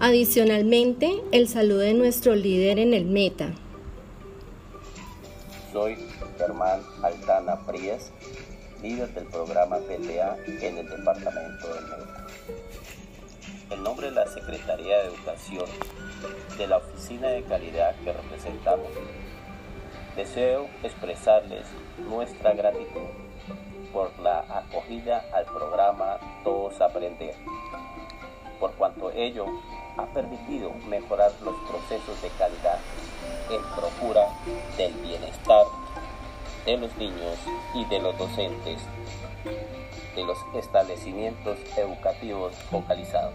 Adicionalmente, el saludo de nuestro líder en el Meta. Soy Germán Altana Frías, líder del programa PTA en el departamento del Meta. En nombre de la Secretaría de Educación de la Oficina de Calidad que representamos, deseo expresarles nuestra gratitud por la acogida al programa Todos Aprender, por cuanto ello ha permitido mejorar los procesos de calidad en procura del bienestar de los niños y de los docentes de los establecimientos educativos focalizados.